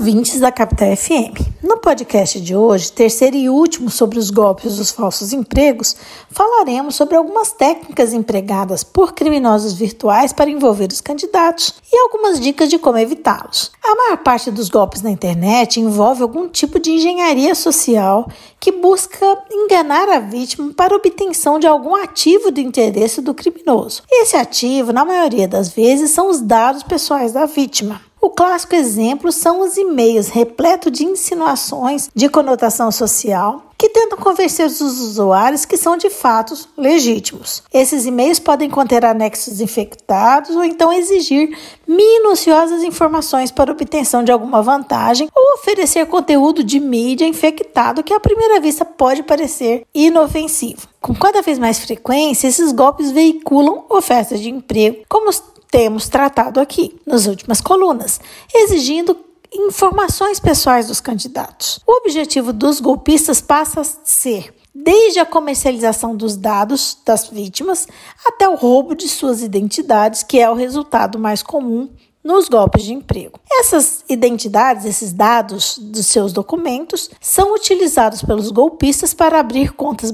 ouvintes da Capital FM. No podcast de hoje, terceiro e último sobre os golpes dos falsos empregos, falaremos sobre algumas técnicas empregadas por criminosos virtuais para envolver os candidatos e algumas dicas de como evitá-los. A maior parte dos golpes na internet envolve algum tipo de engenharia social que busca enganar a vítima para obtenção de algum ativo do interesse do criminoso. Esse ativo, na maioria das vezes, são os dados pessoais da vítima. O clássico exemplo são os e-mails repletos de insinuações de conotação social que tentam convencer os usuários que são de fato legítimos. Esses e-mails podem conter anexos infectados ou então exigir minuciosas informações para obtenção de alguma vantagem ou oferecer conteúdo de mídia infectado que à primeira vista pode parecer inofensivo. Com cada vez mais frequência, esses golpes veiculam ofertas de emprego, como temos tratado aqui nas últimas colunas, exigindo informações pessoais dos candidatos. O objetivo dos golpistas passa a ser desde a comercialização dos dados das vítimas até o roubo de suas identidades, que é o resultado mais comum nos golpes de emprego. Essas identidades, esses dados dos seus documentos, são utilizados pelos golpistas para abrir contas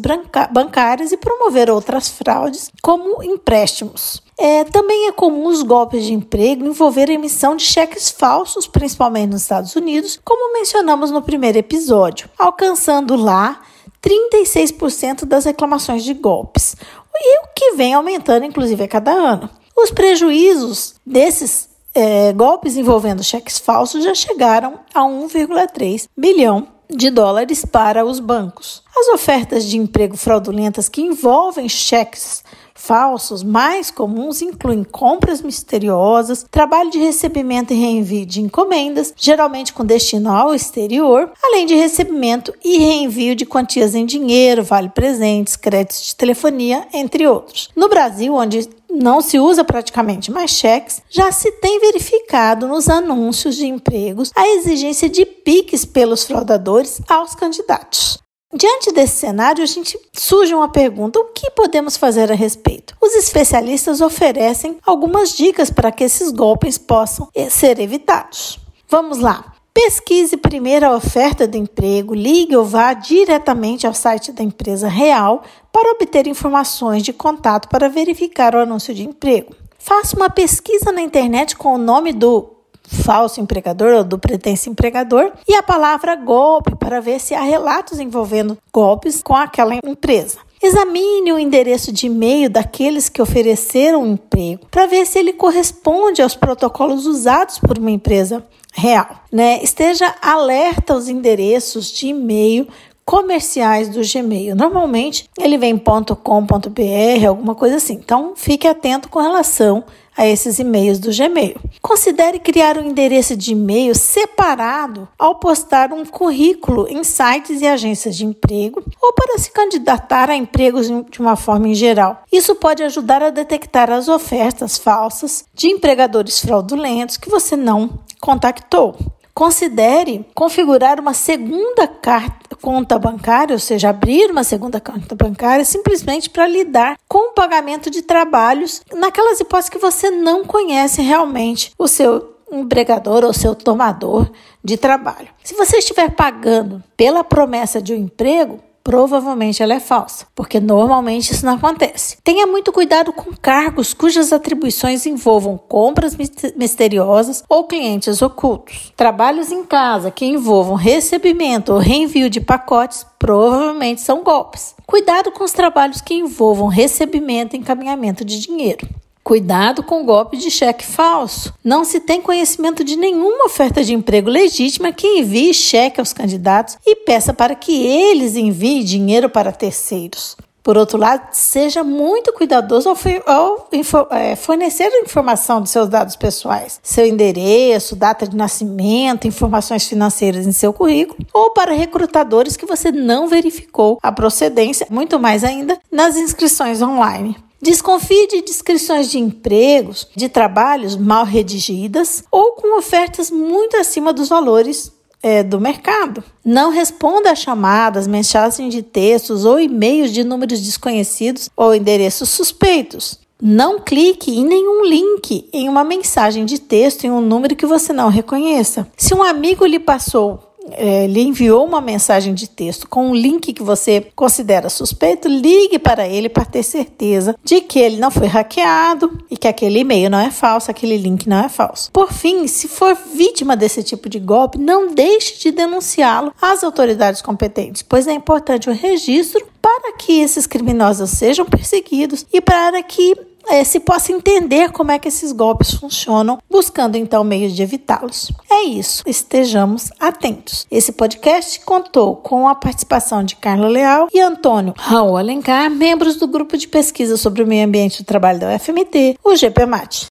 bancárias e promover outras fraudes, como empréstimos. É, também é comum os golpes de emprego envolver emissão de cheques falsos, principalmente nos Estados Unidos, como mencionamos no primeiro episódio, alcançando lá 36% das reclamações de golpes, e o que vem aumentando, inclusive, a cada ano. Os prejuízos desses é, golpes envolvendo cheques falsos já chegaram a 1,3 bilhão de dólares para os bancos. As ofertas de emprego fraudulentas que envolvem cheques falsos mais comuns incluem compras misteriosas, trabalho de recebimento e reenvio de encomendas, geralmente com destino ao exterior, além de recebimento e reenvio de quantias em dinheiro, vale presentes, créditos de telefonia, entre outros. No Brasil, onde não se usa praticamente mais cheques, já se tem verificado nos anúncios de empregos a exigência de piques pelos fraudadores aos candidatos. Diante desse cenário, a gente surge uma pergunta: o que podemos fazer a respeito? Os especialistas oferecem algumas dicas para que esses golpes possam eh, ser evitados. Vamos lá. Pesquise primeiro a oferta de emprego, ligue ou vá diretamente ao site da empresa real para obter informações de contato para verificar o anúncio de emprego. Faça uma pesquisa na internet com o nome do falso empregador ou do pretenso empregador e a palavra golpe para ver se há relatos envolvendo golpes com aquela empresa. Examine o endereço de e-mail daqueles que ofereceram o emprego para ver se ele corresponde aos protocolos usados por uma empresa real. Né? Esteja alerta aos endereços de e-mail comerciais do Gmail. Normalmente ele vem .com.br, alguma coisa assim. Então fique atento com relação a esses e-mails do Gmail. Considere criar um endereço de e-mail separado ao postar um currículo em sites e agências de emprego ou para se candidatar a empregos de uma forma em geral. Isso pode ajudar a detectar as ofertas falsas de empregadores fraudulentos que você não contactou. Considere configurar uma segunda conta bancária, ou seja, abrir uma segunda conta bancária simplesmente para lidar com o pagamento de trabalhos naquelas hipóteses que você não conhece realmente o seu empregador ou seu tomador de trabalho. Se você estiver pagando pela promessa de um emprego, provavelmente ela é falsa, porque normalmente isso não acontece. Tenha muito cuidado com cargos cujas atribuições envolvam compras misteriosas ou clientes ocultos. Trabalhos em casa que envolvam recebimento ou reenvio de pacotes provavelmente são golpes. Cuidado com os trabalhos que envolvam recebimento e encaminhamento de dinheiro. Cuidado com o golpe de cheque falso. Não se tem conhecimento de nenhuma oferta de emprego legítima que envie cheque aos candidatos e peça para que eles enviem dinheiro para terceiros. Por outro lado, seja muito cuidadoso ao, ao é, fornecer a informação de seus dados pessoais, seu endereço, data de nascimento, informações financeiras em seu currículo, ou para recrutadores que você não verificou a procedência, muito mais ainda nas inscrições online. Desconfie de descrições de empregos, de trabalhos mal redigidas ou com ofertas muito acima dos valores é, do mercado. Não responda a chamadas, mensagens de textos ou e-mails de números desconhecidos ou endereços suspeitos. Não clique em nenhum link em uma mensagem de texto em um número que você não reconheça. Se um amigo lhe passou é, lhe enviou uma mensagem de texto com um link que você considera suspeito, ligue para ele para ter certeza de que ele não foi hackeado e que aquele e-mail não é falso, aquele link não é falso. Por fim, se for vítima desse tipo de golpe, não deixe de denunciá-lo às autoridades competentes, pois é importante o registro para que esses criminosos sejam perseguidos e para que é, se possa entender como é que esses golpes funcionam, buscando então meios de evitá-los. É isso, estejamos atentos. Esse podcast contou com a participação de Carla Leal e Antônio Raul Alencar, membros do grupo de pesquisa sobre o meio ambiente e o trabalho da UFMT, o GPMAT.